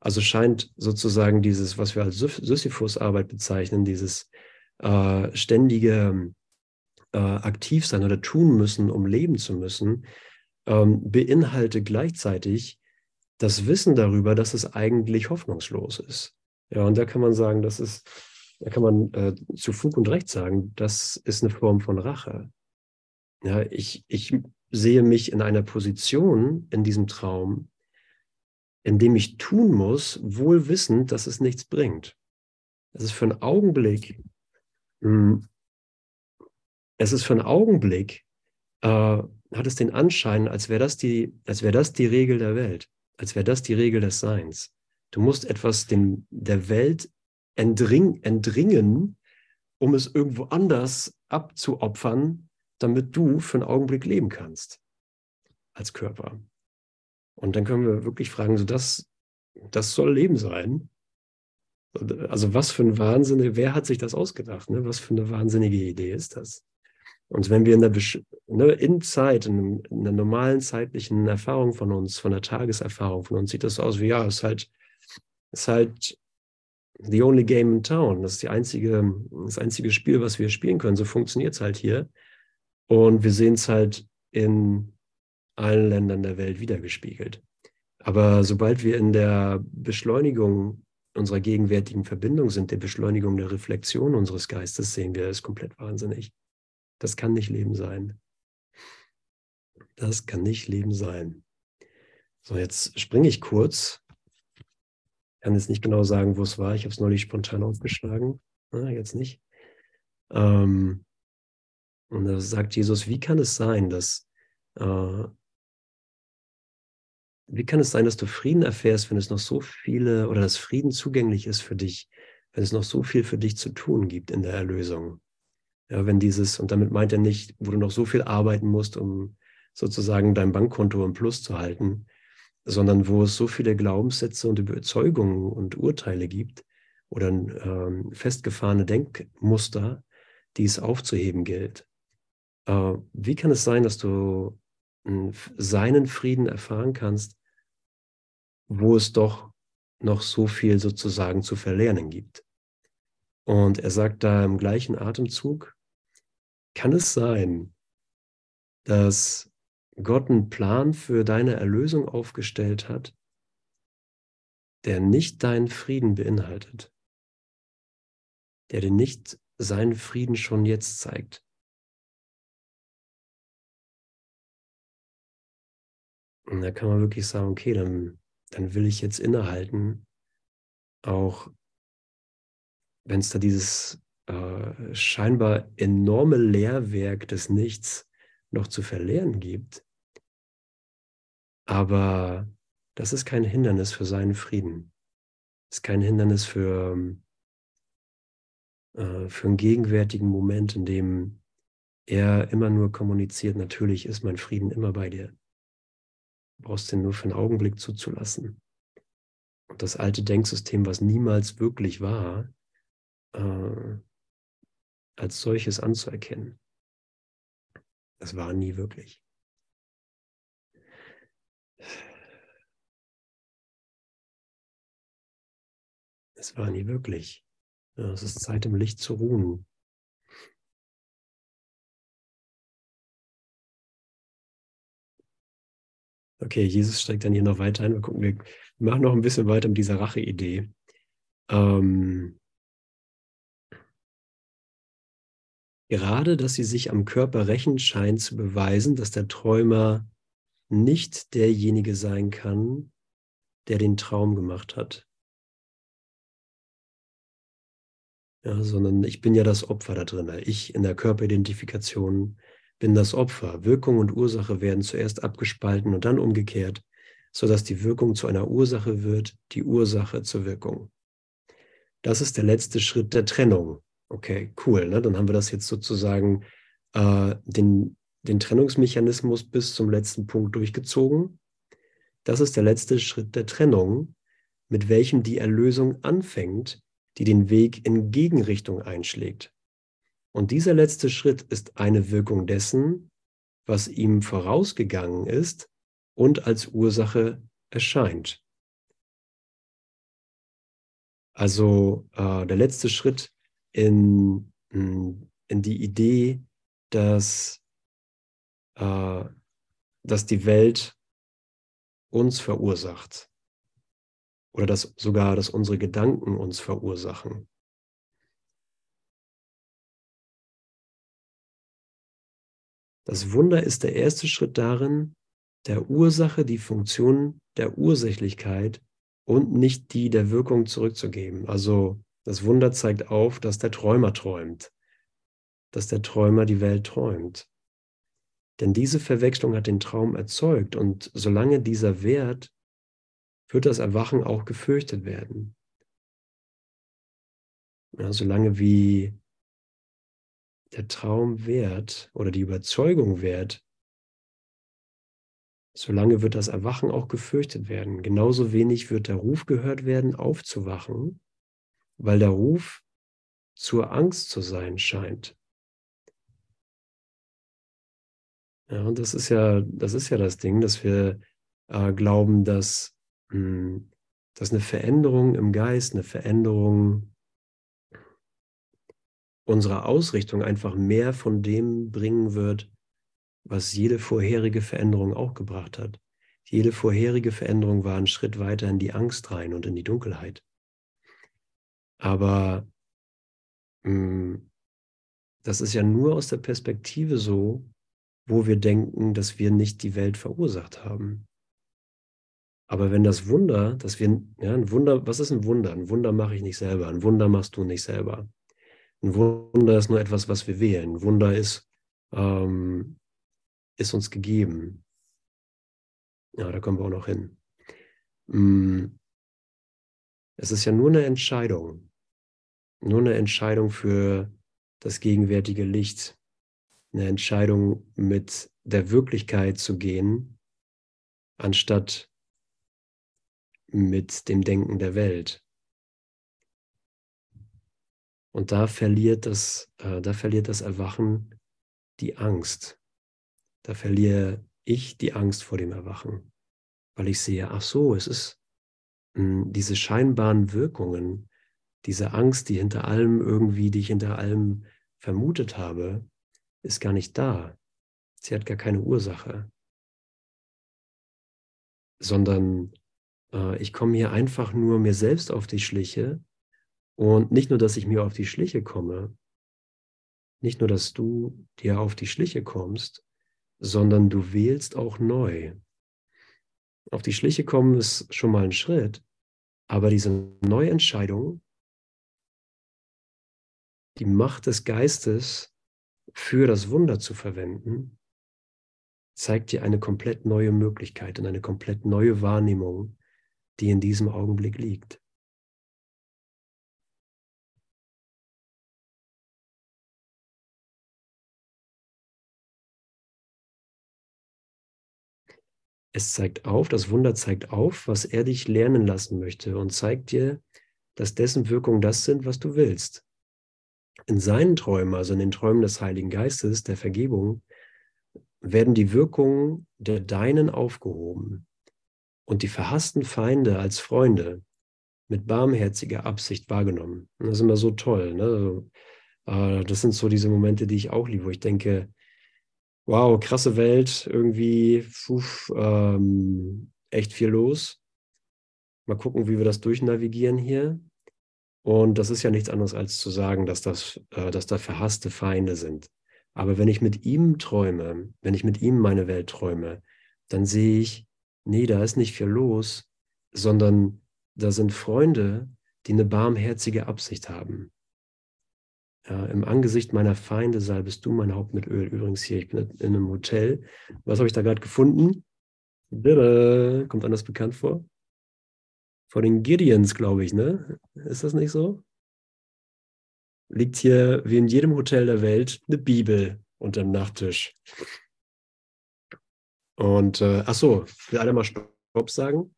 Also scheint sozusagen dieses, was wir als Sisyphus-Arbeit bezeichnen, dieses äh, ständige äh, aktiv sein oder tun müssen, um leben zu müssen, ähm, beinhaltet gleichzeitig das Wissen darüber, dass es eigentlich hoffnungslos ist. Ja, und da kann man sagen, das ist, da kann man äh, zu Fug und Recht sagen, das ist eine Form von Rache. Ja, ich, ich sehe mich in einer Position in diesem Traum, in dem ich tun muss, wohl wissend, dass es nichts bringt. Es ist für einen Augenblick, hm, es ist für einen Augenblick, äh, hat es den Anschein, als wäre das, die, wär das die Regel der Welt, als wäre das die Regel des Seins. Du musst etwas dem, der Welt entdring, entdringen, um es irgendwo anders abzuopfern, damit du für einen Augenblick leben kannst als Körper. Und dann können wir wirklich fragen, so das, das soll Leben sein. Also was für ein Wahnsinn, wer hat sich das ausgedacht? Ne? Was für eine wahnsinnige Idee ist das? Und wenn wir in der ne, in Zeit, in, in einer normalen zeitlichen Erfahrung von uns, von der Tageserfahrung von uns, sieht das aus wie, ja, es ist halt, ist halt the only game in town. Das ist die einzige, das einzige Spiel, was wir spielen können. So funktioniert es halt hier. Und wir sehen es halt in allen Ländern der Welt wiedergespiegelt. Aber sobald wir in der Beschleunigung unserer gegenwärtigen Verbindung sind, der Beschleunigung der Reflexion unseres Geistes, sehen wir es komplett wahnsinnig. Das kann nicht Leben sein. Das kann nicht Leben sein. So, jetzt springe ich kurz. Ich kann jetzt nicht genau sagen, wo es war. Ich habe es neulich spontan aufgeschlagen. Na, jetzt nicht. Ähm, und da sagt Jesus, wie kann es sein, dass äh, wie kann es sein, dass du Frieden erfährst, wenn es noch so viele oder dass Frieden zugänglich ist für dich, wenn es noch so viel für dich zu tun gibt in der Erlösung? Ja, wenn dieses, und damit meint er nicht, wo du noch so viel arbeiten musst, um sozusagen dein Bankkonto im Plus zu halten, sondern wo es so viele Glaubenssätze und Überzeugungen und Urteile gibt oder ähm, festgefahrene Denkmuster, die es aufzuheben gilt. Äh, wie kann es sein, dass du äh, seinen Frieden erfahren kannst, wo es doch noch so viel sozusagen zu verlernen gibt? Und er sagt da im gleichen Atemzug, kann es sein, dass Gott einen Plan für deine Erlösung aufgestellt hat, der nicht deinen Frieden beinhaltet, der dir nicht seinen Frieden schon jetzt zeigt? Und da kann man wirklich sagen, okay, dann, dann will ich jetzt innehalten, auch wenn es da dieses äh, scheinbar enorme Lehrwerk des Nichts noch zu verlernen gibt. Aber das ist kein Hindernis für seinen Frieden. Das ist kein Hindernis für, äh, für einen gegenwärtigen Moment, in dem er immer nur kommuniziert, natürlich ist mein Frieden immer bei dir. Du brauchst den nur für einen Augenblick zuzulassen. Und das alte Denksystem, was niemals wirklich war, äh, als solches anzuerkennen. Das war nie wirklich. Es war nie wirklich. es ist Zeit, im Licht zu ruhen. Okay, Jesus steigt dann hier noch weiter ein. Wir gucken, wir machen noch ein bisschen weiter mit dieser Rache-Idee. Ähm, Gerade, dass sie sich am Körper rächen, scheint zu beweisen, dass der Träumer nicht derjenige sein kann, der den Traum gemacht hat. Ja, sondern ich bin ja das Opfer da drin. Ich in der Körperidentifikation bin das Opfer. Wirkung und Ursache werden zuerst abgespalten und dann umgekehrt, sodass die Wirkung zu einer Ursache wird, die Ursache zur Wirkung. Das ist der letzte Schritt der Trennung. Okay, cool. Ne? Dann haben wir das jetzt sozusagen äh, den, den Trennungsmechanismus bis zum letzten Punkt durchgezogen. Das ist der letzte Schritt der Trennung, mit welchem die Erlösung anfängt, die den Weg in Gegenrichtung einschlägt. Und dieser letzte Schritt ist eine Wirkung dessen, was ihm vorausgegangen ist und als Ursache erscheint. Also äh, der letzte Schritt in, in die Idee dass, äh, dass die Welt uns verursacht oder dass sogar, dass unsere Gedanken uns verursachen. Das Wunder ist der erste Schritt darin, der Ursache die Funktion der Ursächlichkeit und nicht die der Wirkung zurückzugeben. Also das Wunder zeigt auf, dass der Träumer träumt, dass der Träumer die Welt träumt. Denn diese Verwechslung hat den Traum erzeugt und solange dieser Wert wird das Erwachen auch gefürchtet werden. Ja, solange wie der Traum wert oder die Überzeugung wert, solange wird das Erwachen auch gefürchtet werden. Genauso wenig wird der Ruf gehört werden, aufzuwachen, weil der Ruf zur Angst zu sein scheint. Ja, und das ist ja, das ist ja das Ding, dass wir äh, glauben, dass, mh, hm, dass eine Veränderung im Geist, eine Veränderung unserer Ausrichtung einfach mehr von dem bringen wird, was jede vorherige Veränderung auch gebracht hat. Jede vorherige Veränderung war ein Schritt weiter in die Angst rein und in die Dunkelheit. Aber mh, hm, das ist ja nur aus der Perspektive so, wo wir denken, dass wir nicht die Welt verursacht haben. Aber wenn das Wunder, dass wir, ja, ein Wunder, was ist ein Wunder? Ein Wunder mache ich nicht selber, ein Wunder machst du nicht selber. Ein Wunder ist nur etwas, was wir wählen. Ein Wunder ist, ähm, ist uns gegeben. Ja, da kommen wir auch noch hin. Mm. Es ist ja nur eine Entscheidung. Nur eine Entscheidung für das gegenwärtige Licht eine Entscheidung mit der Wirklichkeit zu gehen, anstatt mit dem Denken der Welt. Und da verliert das, äh, da verliert das Erwachen die Angst. Da verliere ich die Angst vor dem Erwachen, weil ich sehe, ach so, es ist mh, hm, diese scheinbaren Wirkungen, diese Angst, die hinter allem irgendwie, die ich hinter allem vermutet habe, ist gar nicht da. Sie hat gar keine Ursache. Sondern äh, ich komme hier einfach nur mir selbst auf die Schliche. Und nicht nur, dass ich mir auf die Schliche komme, nicht nur, dass du dir auf die Schliche kommst, sondern du wählst auch neu. Auf die Schliche kommen ist schon mal ein Schritt, aber diese Neuentscheidung, die Macht des Geistes für das Wunder zu verwenden, zeigt dir eine komplett neue Möglichkeit und eine komplett neue Wahrnehmung, die in diesem Augenblick liegt. Es zeigt auf, das Wunder zeigt auf, was er dich lernen lassen möchte und zeigt dir, dass dessen Wirkungen das sind, was du willst in seinen Träumen, also in den Träumen des Heiligen Geistes, der Vergebung, werden die Wirkungen der Deinen aufgehoben und die verhassten Feinde als Freunde mit barmherziger Absicht wahrgenommen. Das ist immer so toll. Ne? Also, äh, das sind so diese Momente, die ich auch liebe, wo ich denke, wow, krasse Welt, irgendwie pf, ähm, echt viel los. Mal gucken, wie wir das durchnavigieren hier. Und das ist ja nichts anderes als zu sagen, dass, das, äh, dass da verhasste Feinde sind. Aber wenn ich mit ihm träume, wenn ich mit ihm meine Welt träume, dann sehe ich, nee, da ist nicht viel los, sondern da sind Freunde, die eine barmherzige Absicht haben. Ja, Im Angesicht meiner Feinde salbest du mein Haupt mit Öl. Übrigens hier, ich bin in einem Hotel. Was habe ich da gerade gefunden? Kommt anders bekannt vor? Vor den Gideons, glaube ich, ne? Ist das nicht so? Liegt hier wie in jedem Hotel der Welt eine Bibel unter dem Nachttisch. Und äh, ach so, will einer mal Stopp sagen?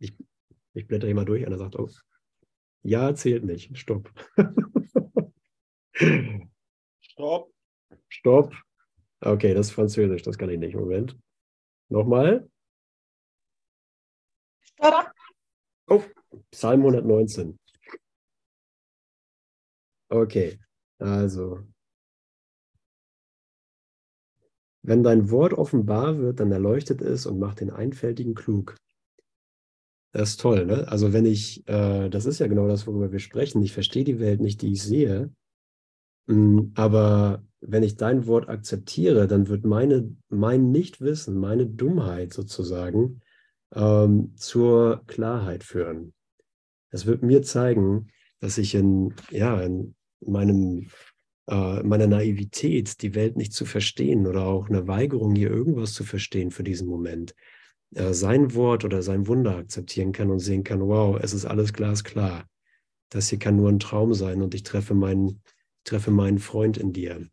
Ich, ich blätter hier mal durch. Einer sagt, oh, ja, zählt nicht. Stopp. Stopp. Stopp. Okay, das ist Französisch, das kann ich nicht. Moment. Nochmal. Oh, Psalm 119. Okay. Also, wenn dein Wort offenbar wird, dann erleuchtet es und macht den Einfältigen klug. Das ist toll, ne? Also wenn ich, äh, das ist ja genau das, worüber wir sprechen. Ich verstehe die Welt nicht, die ich sehe. Mm, aber wenn ich dein Wort akzeptiere, dann wird meine, mein Nichtwissen, meine Dummheit sozusagen ähm, zur Klarheit führen. Es wird mir zeigen, dass ich in, ja, in meinem, äh, meiner Naivität, die Welt nicht zu verstehen oder auch eine Weigerung, hier irgendwas zu verstehen für diesen Moment, äh, sein Wort oder sein Wunder akzeptieren kann und sehen kann, wow, es ist alles glasklar. Das hier kann nur ein Traum sein und ich treffe meinen, treffe meinen Freund in dir.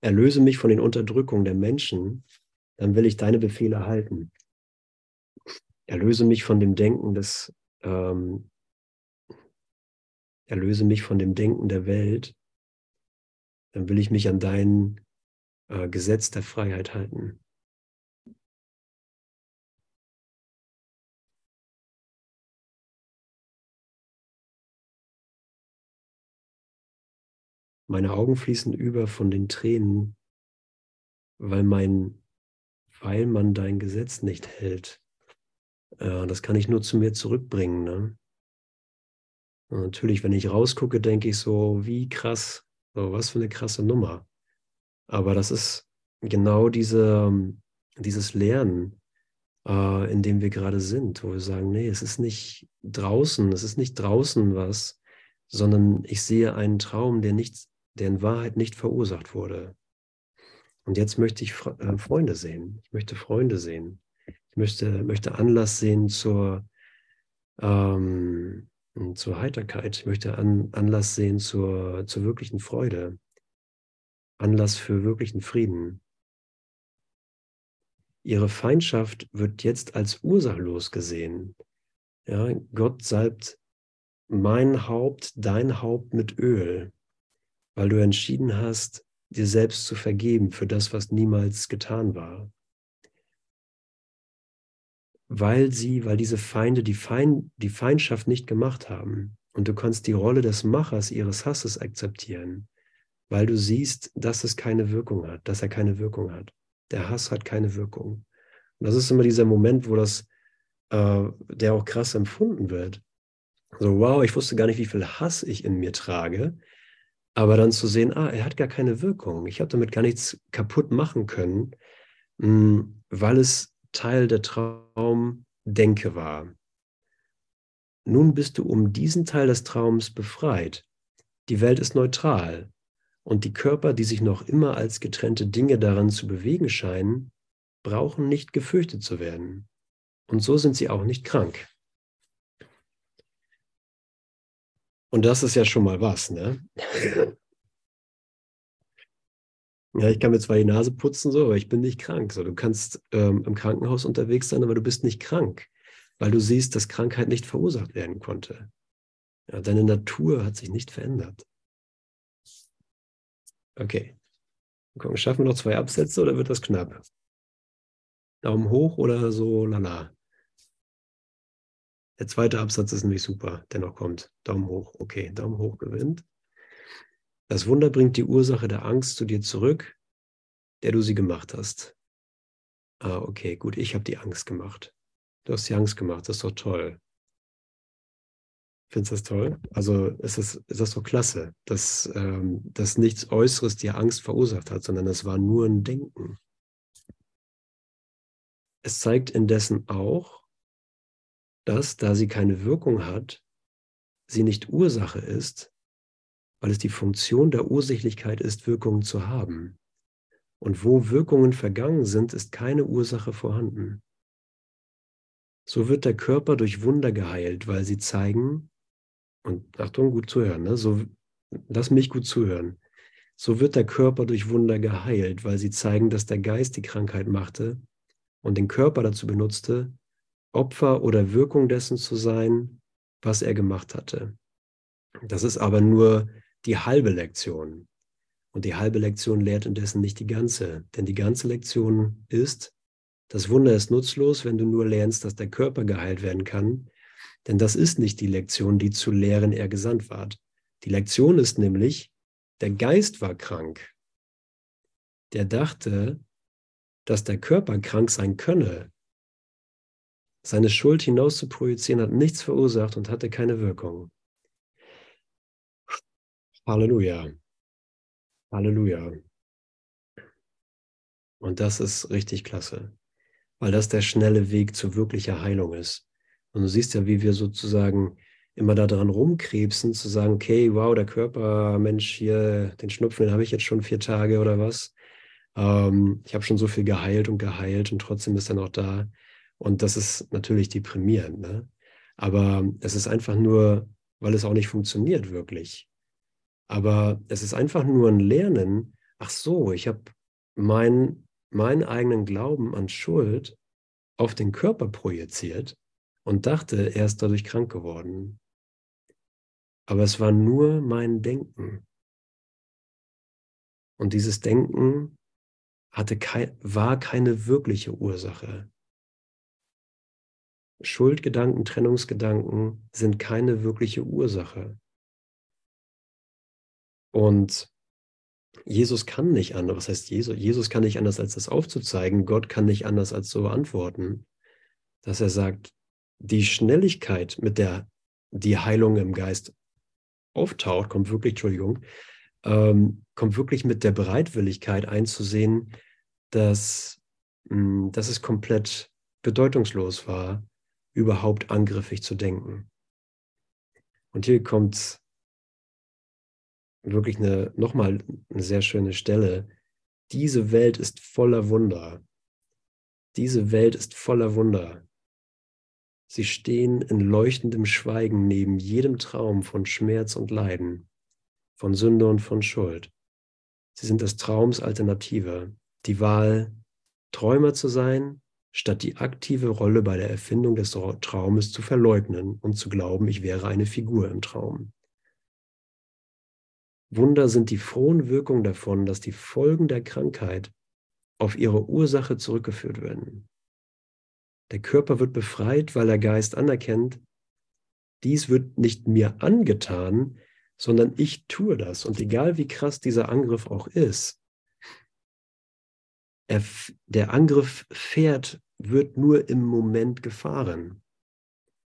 Erlöse mich von den Unterdrückungen der Menschen, dann will ich deine Befehle halten. Erlöse mich von dem Denken des, ähm, erlöse mich von dem Denken der Welt, dann will ich mich an dein äh, Gesetz der Freiheit halten. Meine Augen fließen über von den Tränen, weil mein, weil man dein Gesetz nicht hält. Äh, das kann ich nur zu mir zurückbringen. Ne? Natürlich, wenn ich rausgucke, denke ich so, wie krass, so, was für eine krasse Nummer. Aber das ist genau diese, dieses Lernen, äh, in dem wir gerade sind, wo wir sagen, nee, es ist nicht draußen, es ist nicht draußen was, sondern ich sehe einen Traum, der nicht der in Wahrheit nicht verursacht wurde. Und jetzt möchte ich äh, Freunde sehen. Ich möchte Freunde sehen. Ich möchte, möchte Anlass sehen zur, ähm, zur Heiterkeit. Ich möchte an, Anlass sehen zur, zur wirklichen Freude. Anlass für wirklichen Frieden. Ihre Feindschaft wird jetzt als ursachlos gesehen. Ja, Gott salbt mein Haupt, dein Haupt mit Öl weil du entschieden hast, dir selbst zu vergeben für das, was niemals getan war. Weil sie, weil diese Feinde die, Feind, die Feindschaft nicht gemacht haben und du kannst die Rolle des Machers ihres Hasses akzeptieren, weil du siehst, dass es keine Wirkung hat, dass er keine Wirkung hat. Der Hass hat keine Wirkung. Und das ist immer dieser Moment, wo das, äh, der auch krass empfunden wird. So, wow, ich wusste gar nicht, wie viel Hass ich in mir trage. Aber dann zu sehen, ah, er hat gar keine Wirkung. Ich habe damit gar nichts kaputt machen können, hm, weil es Teil der Traumdenke war. Nun bist du um diesen Teil des Traums befreit. Die Welt ist neutral und die Körper, die sich noch immer als getrennte Dinge daran zu bewegen scheinen, brauchen nicht gefürchtet zu werden. Und so sind sie auch nicht krank. Und das ist ja schon mal was, ne? Ja, ich kann mir zwar die Nase putzen, so, aber ich bin nicht krank. So, du kannst ähm, im Krankenhaus unterwegs sein, aber du bist nicht krank, weil du siehst, dass Krankheit nicht verursacht werden konnte. Ja, deine Natur hat sich nicht verändert. Okay. Gucken, schaffen wir noch zwei Absätze oder wird das knapp? Daumen hoch oder so lala? Der zweite Absatz ist nämlich super, der noch kommt. Daumen hoch. Okay, Daumen hoch gewinnt. Das Wunder bringt die Ursache der Angst zu dir zurück, der du sie gemacht hast. Ah, okay, gut, ich habe die Angst gemacht. Du hast die Angst gemacht, das ist doch toll. Findest du das toll? Also ist das, ist so klasse, dass, ähm, dass nichts Äußeres dir Angst verursacht hat, sondern es war nur ein Denken. Es zeigt indessen auch, dass, da sie keine Wirkung hat, sie nicht Ursache ist, weil es die Funktion der Ursächlichkeit ist, Wirkungen zu haben. Und wo Wirkungen vergangen sind, ist keine Ursache vorhanden. So wird der Körper durch Wunder geheilt, weil sie zeigen, und Achtung, gut zuhören, ne? so, lass mich gut zuhören. So wird der Körper durch Wunder geheilt, weil sie zeigen, dass der Geist die Krankheit machte und den Körper dazu benutzte, Opfer oder Wirkung dessen zu sein, was er gemacht hatte. Das ist aber nur die halbe Lektion. Und die halbe Lektion lehrt indessen nicht die ganze. Denn die ganze Lektion ist, das Wunder ist nutzlos, wenn du nur lernst, dass der Körper geheilt werden kann. Denn das ist nicht die Lektion, die zu lehren er gesandt ward. Die Lektion ist nämlich, der Geist war krank. Der dachte, dass der Körper krank sein könne. Seine Schuld hinaus zu projizieren hat nichts verursacht und hatte keine Wirkung. Halleluja. Halleluja. Und das ist richtig klasse, weil das der schnelle Weg zu wirklicher Heilung ist. Und du siehst ja, wie wir sozusagen immer daran rumkrebsen, zu sagen, okay, wow, der Körper, Mensch, hier, den Schnupfen, den habe ich jetzt schon vier Tage oder was. Ähm, ich habe schon so viel geheilt und geheilt und trotzdem ist er noch da. Und das ist natürlich deprimierend. Ne? Aber es ist einfach nur, weil es auch nicht funktioniert wirklich. Aber es ist einfach nur ein Lernen. Ach so, ich habe mein, meinen eigenen Glauben an Schuld auf den Körper projiziert und dachte, er ist dadurch krank geworden. Aber es war nur mein Denken. Und dieses Denken hatte kei war keine wirkliche Ursache. Schuldgedanken, Trennungsgedanken sind keine wirkliche Ursache. Und Jesus kann nicht anders. Was heißt Jesus? Jesus kann nicht anders, als das aufzuzeigen. Gott kann nicht anders, als so antworten, dass er sagt, die Schnelligkeit, mit der die Heilung im Geist auftaucht, kommt wirklich, Entschuldigung, ähm, kommt wirklich mit der Bereitwilligkeit einzusehen, dass, mh, hm, dass es komplett bedeutungslos war, überhaupt angriffig zu denken. Und hier kommt wirklich eine, nochmal eine sehr schöne Stelle. Diese Welt ist voller Wunder. Diese Welt ist voller Wunder. Sie stehen in leuchtendem Schweigen neben jedem Traum von Schmerz und Leiden, von Sünde und von Schuld. Sie sind des Traums Alternative, die Wahl, Träumer zu sein, statt die aktive Rolle bei der Erfindung des Traumes zu verleugnen und zu glauben, ich wäre eine Figur im Traum. Wunder sind die frohen Wirkungen davon, dass die Folgen der Krankheit auf ihre Ursache zurückgeführt werden. Der Körper wird befreit, weil der Geist anerkennt, dies wird nicht mir angetan, sondern ich tue das. Und egal wie krass dieser Angriff auch ist, er, der Angriff fährt, wird nur im Moment gefahren.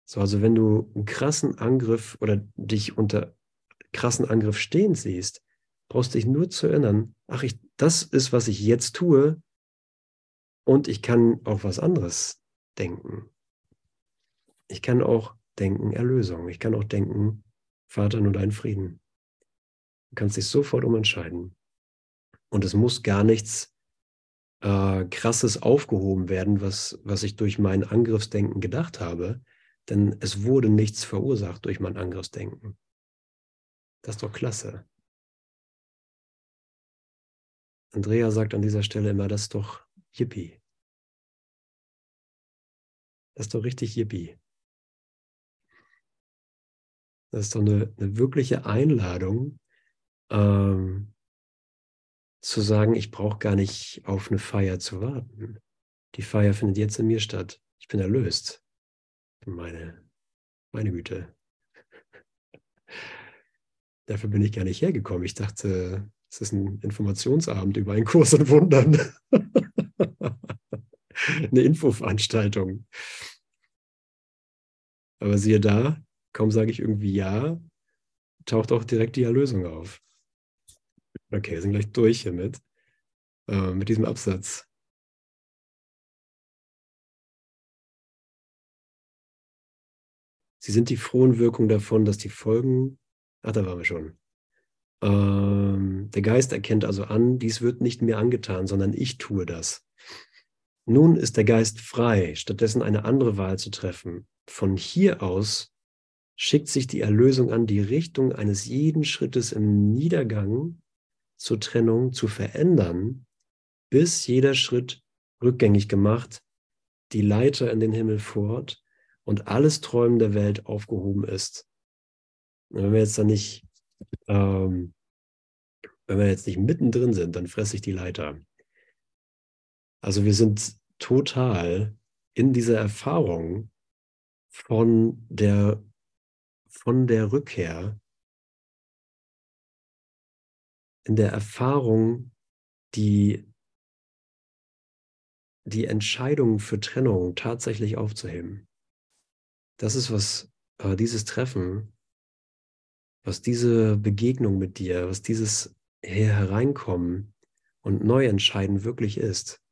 So, also wenn du einen krassen Angriff oder dich unter krassen Angriff stehen siehst, brauchst du dich nur zu erinnern, ach, ich, das ist, was ich jetzt tue und ich kann auch was anderes denken. Ich kann auch denken Erlösung. Ich kann auch denken, Vater, nur dein Frieden. Du kannst dich sofort umentscheiden. Und es muss gar nichts äh, Krasses aufgehoben werden, was, was ich durch mein Angriffsdenken gedacht habe, denn es wurde nichts verursacht durch mein Angriffsdenken. Das ist doch klasse. Andrea sagt an dieser Stelle immer, das ist doch Yippie. Das ist doch richtig Yippie. Das ist doch eine, eine wirkliche Einladung, ähm, zu sagen, ich brauche gar nicht auf eine Feier zu warten. Die Feier findet jetzt in mir statt. Ich bin erlöst. Meine, meine Güte. Dafür bin ich gar nicht hergekommen. Ich dachte, es ist ein Informationsabend über einen Kurs in Wundern. eine Infoveranstaltung. Aber siehe da, kaum sage ich irgendwie ja, taucht auch direkt die Erlösung auf. Okay, wir sind gleich durch hiermit, äh, mit diesem Absatz. Sie sind die frohen Wirkungen davon, dass die Folgen, ach, da waren wir schon. Ähm, der Geist erkennt also an, dies wird nicht mir angetan, sondern ich tue das. Nun ist der Geist frei, stattdessen eine andere Wahl zu treffen. Von hier aus schickt sich die Erlösung an, die Richtung eines jeden Schrittes im Niedergang zur Trennung zu verändern, bis jeder Schritt rückgängig gemacht, die Leiter in den Himmel fort und alles Träumen der Welt aufgehoben ist. Und wenn wir jetzt da nicht, ähm, wenn wir jetzt nicht mittendrin sind, dann fresse ich die Leiter. Also wir sind total in dieser Erfahrung von der, von der Rückkehr in der Erfahrung, die, die Entscheidung für Trennung tatsächlich aufzuheben. Das ist, was äh, dieses Treffen, was diese Begegnung mit dir, was dieses hier hereinkommen und neu entscheiden wirklich ist.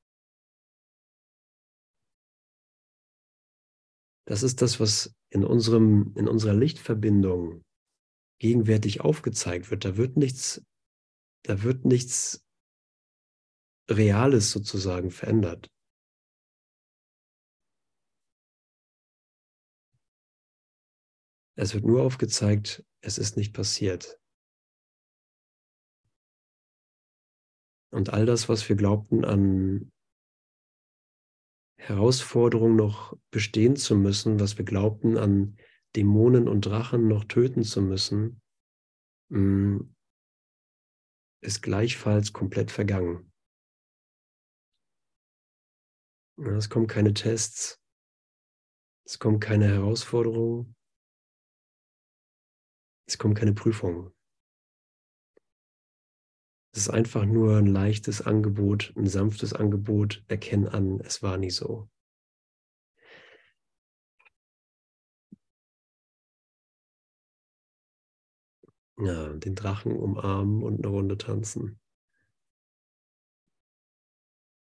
Das ist das, was in, unserem, in unserer Lichtverbindung gegenwärtig aufgezeigt wird. Da wird nichts, da wird nichts Reales sozusagen verändert. Es wird nur aufgezeigt, es ist nicht passiert. Und all das, was wir glaubten an Herausforderung noch bestehen zu müssen, was wir glaubten, an Dämonen und Drachen noch töten zu müssen, mm, ist gleichfalls komplett vergangen. Es kommen keine Tests, es kommen keine Herausforderungen, es kommen keine Prüfungen. Es ist einfach nur ein leichtes Angebot, ein sanftes Angebot. Erkenn an, es war nie so. Ja, den Drachen umarmen und eine Runde tanzen.